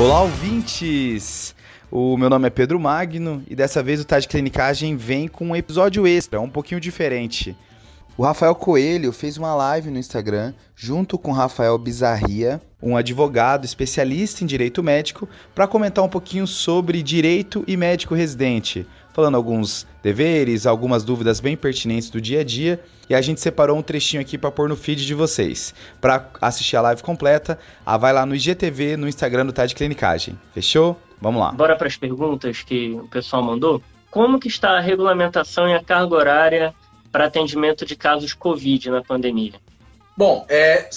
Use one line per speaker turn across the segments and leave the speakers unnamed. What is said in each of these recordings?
Olá, ouvintes! O meu nome é Pedro Magno e dessa vez o Tá de Clinicagem vem com um episódio extra, um pouquinho diferente. O Rafael Coelho fez uma live no Instagram junto com Rafael Bizarria, um advogado especialista em direito médico, para comentar um pouquinho sobre direito e médico residente, falando alguns deveres, algumas dúvidas bem pertinentes do dia a dia, e a gente separou um trechinho aqui para pôr no feed de vocês. Para assistir a live completa, ah, vai lá no IGTV, no Instagram do Tá de Clinicagem. Fechou? Vamos lá.
Bora para as perguntas que o pessoal mandou. Como que está a regulamentação e a carga horária para atendimento de casos Covid na pandemia?
Bom, é,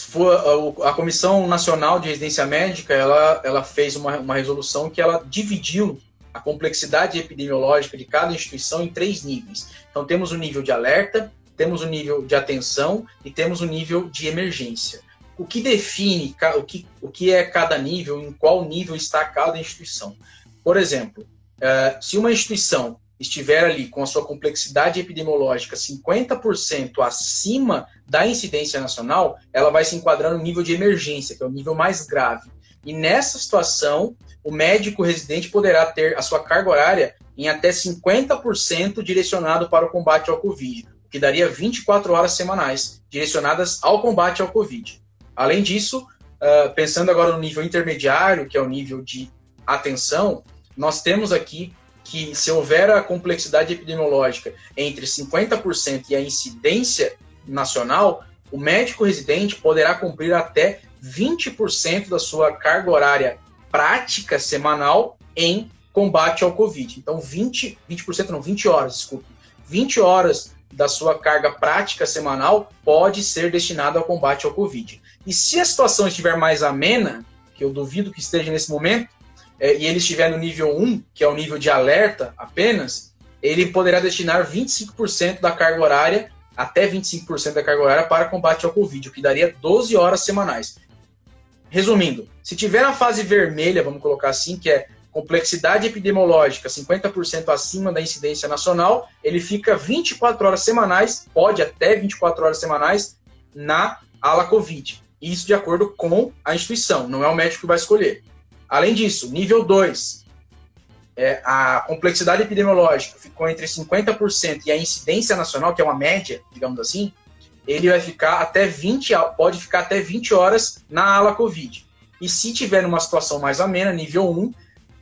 a Comissão Nacional de Residência Médica ela, ela fez uma, uma resolução que ela dividiu a complexidade epidemiológica de cada instituição em três níveis. Então, temos o nível de alerta, temos o nível de atenção e temos o nível de emergência. O que define o que, o que é cada nível, em qual nível está cada instituição? Por exemplo, é, se uma instituição estiver ali com a sua complexidade epidemiológica 50% acima da incidência nacional, ela vai se enquadrar no nível de emergência, que é o nível mais grave. E nessa situação, o médico residente poderá ter a sua carga horária em até 50% direcionado para o combate ao Covid, o que daria 24 horas semanais direcionadas ao combate ao Covid. Além disso, pensando agora no nível intermediário, que é o nível de atenção, nós temos aqui que se houver a complexidade epidemiológica entre 50% e a incidência nacional, o médico residente poderá cumprir até 20% da sua carga horária prática semanal em combate ao Covid. Então, 20%, 20% não, 20 horas, desculpe. 20 horas da sua carga prática semanal pode ser destinada ao combate ao Covid. E se a situação estiver mais amena, que eu duvido que esteja nesse momento, é, e ele estiver no nível 1, que é o nível de alerta apenas, ele poderá destinar 25% da carga horária, até 25% da carga horária, para combate ao Covid, o que daria 12 horas semanais. Resumindo, se tiver na fase vermelha, vamos colocar assim, que é complexidade epidemiológica 50% acima da incidência nacional, ele fica 24 horas semanais, pode até 24 horas semanais, na ala Covid. Isso de acordo com a instituição, não é o médico que vai escolher. Além disso, nível 2, é, a complexidade epidemiológica ficou entre 50% e a incidência nacional, que é uma média, digamos assim, ele vai ficar até 20, pode ficar até 20 horas na ala Covid. E se tiver numa situação mais amena, nível 1,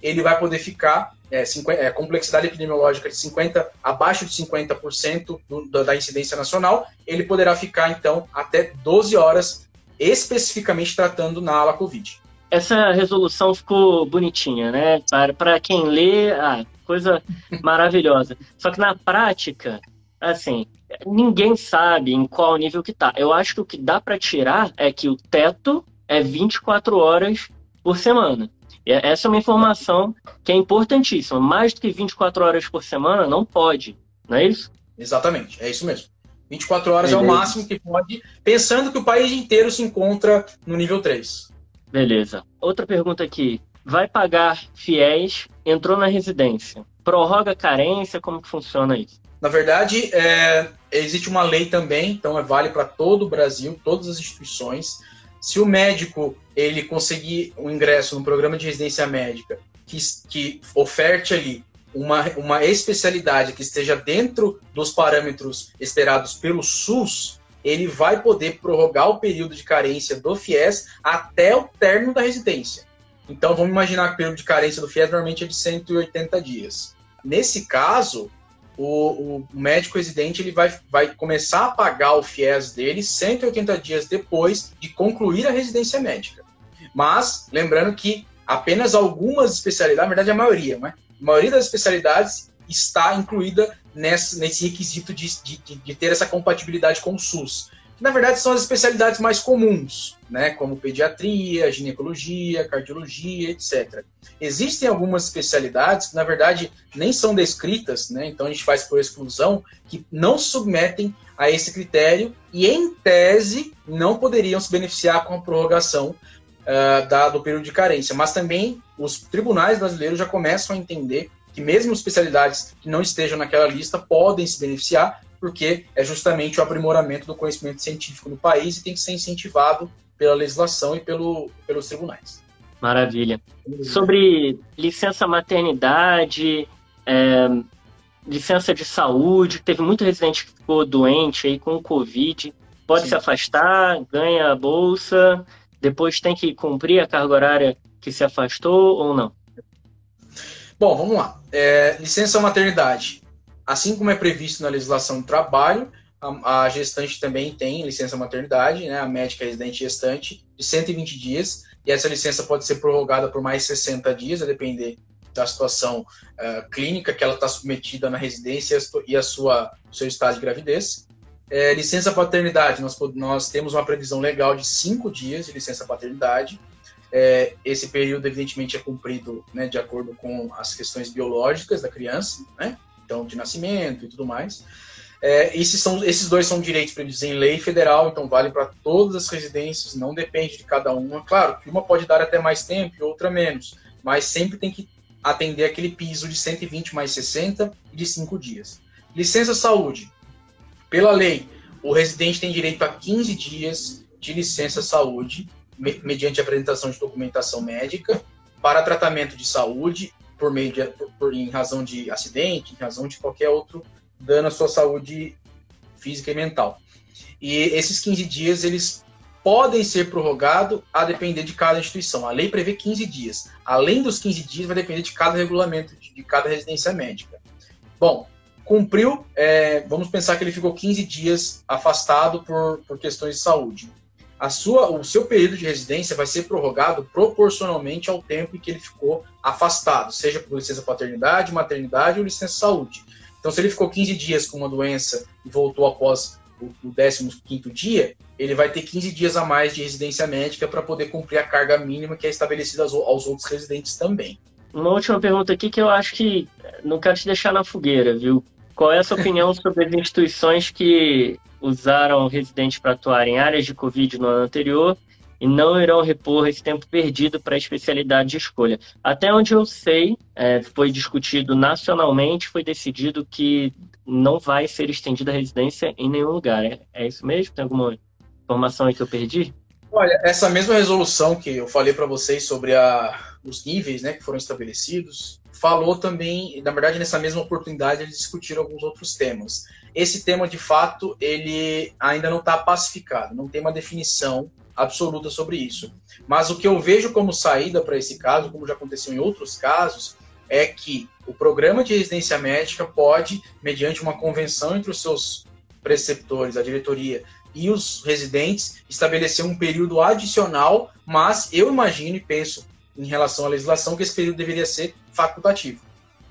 ele vai poder ficar é, 50, é, complexidade epidemiológica de 50, abaixo de 50% do, da incidência nacional, ele poderá ficar, então, até 12 horas, especificamente tratando na ala Covid
essa resolução ficou bonitinha, né? Para quem lê, ah, coisa maravilhosa. Só que na prática, assim, ninguém sabe em qual nível que tá. Eu acho que o que dá para tirar é que o teto é 24 horas por semana. E essa é uma informação que é importantíssima. Mais do que 24 horas por semana não pode, não é isso?
Exatamente, é isso mesmo. 24 horas é, é o máximo que pode, pensando que o país inteiro se encontra no nível 3.
Beleza. Outra pergunta aqui. Vai pagar fiéis, entrou na residência. Prorroga carência, como que funciona isso?
Na verdade, é, existe uma lei também, então é vale para todo o Brasil, todas as instituições. Se o médico ele conseguir um ingresso no programa de residência médica que, que oferte ali uma, uma especialidade que esteja dentro dos parâmetros esperados pelo SUS, ele vai poder prorrogar o período de carência do FIES até o término da residência. Então, vamos imaginar que o período de carência do FIES normalmente é de 180 dias. Nesse caso, o, o médico residente ele vai, vai começar a pagar o FIES dele 180 dias depois de concluir a residência médica. Mas, lembrando que apenas algumas especialidades, na verdade a maioria, né? a maioria das especialidades está incluída nesse, requisito de, de, de, ter essa compatibilidade com o SUS. Na verdade, são as especialidades mais comuns, né, como pediatria, ginecologia, cardiologia, etc. Existem algumas especialidades que, na verdade, nem são descritas, né, então a gente faz por exclusão, que não submetem a esse critério e, em tese, não poderiam se beneficiar com a prorrogação uh, da, do período de carência. Mas também os tribunais brasileiros já começam a entender que mesmo especialidades que não estejam naquela lista podem se beneficiar, porque é justamente o aprimoramento do conhecimento científico no país e tem que ser incentivado pela legislação e pelo, pelos tribunais.
Maravilha. Sobre licença maternidade, é, licença de saúde, teve muito residente que ficou doente aí com o Covid, pode Sim. se afastar, ganha a bolsa, depois tem que cumprir a carga horária que se afastou ou não?
Bom, vamos lá. É, licença maternidade. Assim como é previsto na legislação do trabalho, a, a, gestante também tem licença maternidade, né, a médica residente gestante, de 120 dias, e essa licença pode ser prorrogada por mais 60 dias, a depender da situação uh, clínica que ela está submetida na residência e a sua seu estado de gravidez. É, licença paternidade, nós, nós temos uma previsão legal de cinco dias de licença paternidade. É, esse período, evidentemente, é cumprido né, de acordo com as questões biológicas da criança, né? Então de nascimento e tudo mais. É, esses, são, esses dois são direitos previstos em lei federal, então vale para todas as residências, não depende de cada uma. Claro que uma pode dar até mais tempo e outra menos, mas sempre tem que atender aquele piso de 120 mais 60 e de 5 dias. Licença saúde. Pela lei, o residente tem direito a 15 dias de licença saúde, mediante apresentação de documentação médica, para tratamento de saúde, por meio de, por, por, em razão de acidente, em razão de qualquer outro dano à sua saúde física e mental. E esses 15 dias, eles podem ser prorrogados a depender de cada instituição. A lei prevê 15 dias. Além dos 15 dias, vai depender de cada regulamento, de cada residência médica. Bom, cumpriu, é, vamos pensar que ele ficou 15 dias afastado por, por questões de saúde. A sua, o seu período de residência vai ser prorrogado proporcionalmente ao tempo em que ele ficou afastado, seja por licença paternidade, maternidade ou licença saúde. Então, se ele ficou 15 dias com uma doença e voltou após o 15 dia, ele vai ter 15 dias a mais de residência médica para poder cumprir a carga mínima que é estabelecida aos, aos outros residentes também.
Uma última pergunta aqui que eu acho que não quero te deixar na fogueira, viu? Qual é a sua opinião sobre as instituições que usaram residentes para atuar em áreas de Covid no ano anterior e não irão repor esse tempo perdido para a especialidade de escolha. Até onde eu sei, é, foi discutido nacionalmente, foi decidido que não vai ser estendida a residência em nenhum lugar. É, é isso mesmo? Tem alguma informação aí que eu perdi?
Olha, essa mesma resolução que eu falei para vocês sobre a, os níveis né, que foram estabelecidos, falou também, na verdade, nessa mesma oportunidade, eles discutiram alguns outros temas. Esse tema, de fato, ele ainda não está pacificado, não tem uma definição absoluta sobre isso. Mas o que eu vejo como saída para esse caso, como já aconteceu em outros casos, é que o programa de residência médica pode, mediante uma convenção entre os seus preceptores, a diretoria e os residentes, estabelecer um período adicional, mas eu imagino e penso, em relação à legislação, que esse período deveria ser facultativo,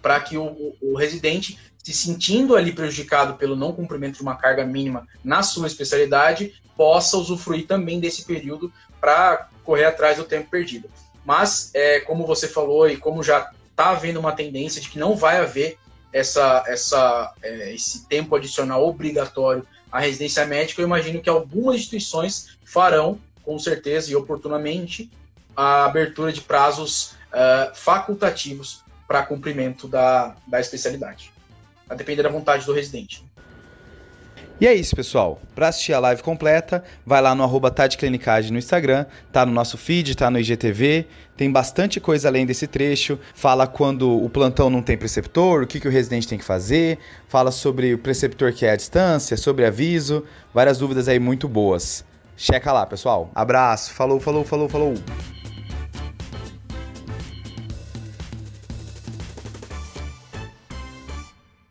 para que o, o, residente se sentindo ali prejudicado pelo não cumprimento de uma carga mínima na sua especialidade, possa usufruir também desse período para correr atrás do tempo perdido. Mas, é, como você falou e como já está havendo uma tendência de que não vai haver essa, essa, é, esse tempo adicional obrigatório à residência médica, eu imagino que algumas instituições farão, com certeza e oportunamente, a abertura de prazos uh, facultativos para cumprimento da, da especialidade, a depender da vontade do residente.
E é isso, pessoal. Para assistir a live completa, vai lá no arroba no Instagram, tá no nosso feed, tá no IGTV, tem bastante coisa além desse trecho, fala quando o plantão não tem preceptor, o que, que o residente tem que fazer, fala sobre o preceptor que é a distância, sobre aviso, várias dúvidas aí muito boas. Checa lá, pessoal. Abraço, falou, falou, falou, falou.